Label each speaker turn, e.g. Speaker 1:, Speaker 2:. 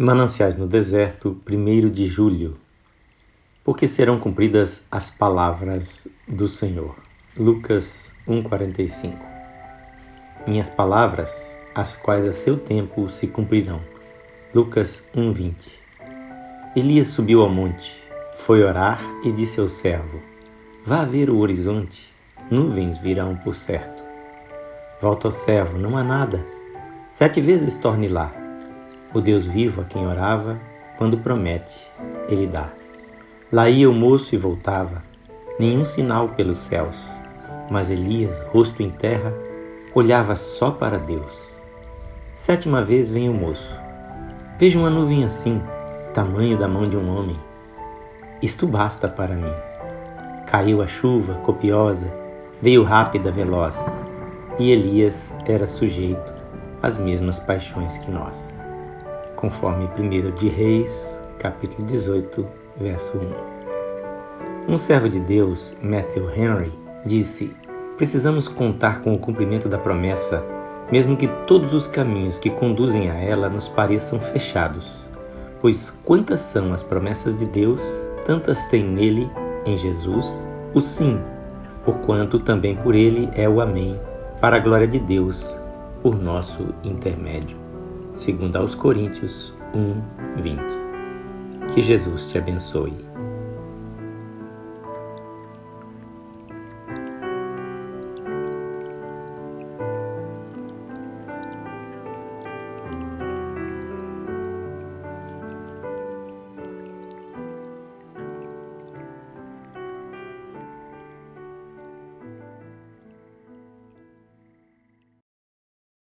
Speaker 1: Mananciais no deserto, 1 de julho. Porque serão cumpridas as palavras do Senhor. Lucas 1:45. Minhas palavras, as quais a seu tempo se cumprirão. Lucas 1:20. Elias subiu ao monte, foi orar e disse ao servo: Vá ver o horizonte, nuvens virão por certo. Volta ao servo, não há nada. Sete vezes torne lá o Deus vivo a quem orava, quando promete, ele dá. Lá ia o moço e voltava, nenhum sinal pelos céus, mas Elias, rosto em terra, olhava só para Deus. Sétima vez vem o moço. Veja uma nuvem assim, tamanho da mão de um homem. Isto basta para mim. Caiu a chuva copiosa, veio rápida, veloz, e Elias era sujeito às mesmas paixões que nós conforme 1 de Reis, capítulo 18, verso 1. Um servo de Deus, Matthew Henry, disse: Precisamos contar com o cumprimento da promessa, mesmo que todos os caminhos que conduzem a ela nos pareçam fechados. Pois quantas são as promessas de Deus, tantas tem nele, em Jesus, o sim, porquanto também por ele é o amém, para a glória de Deus, por nosso intermédio segundo aos Coríntios 1, 20. Que Jesus te abençoe.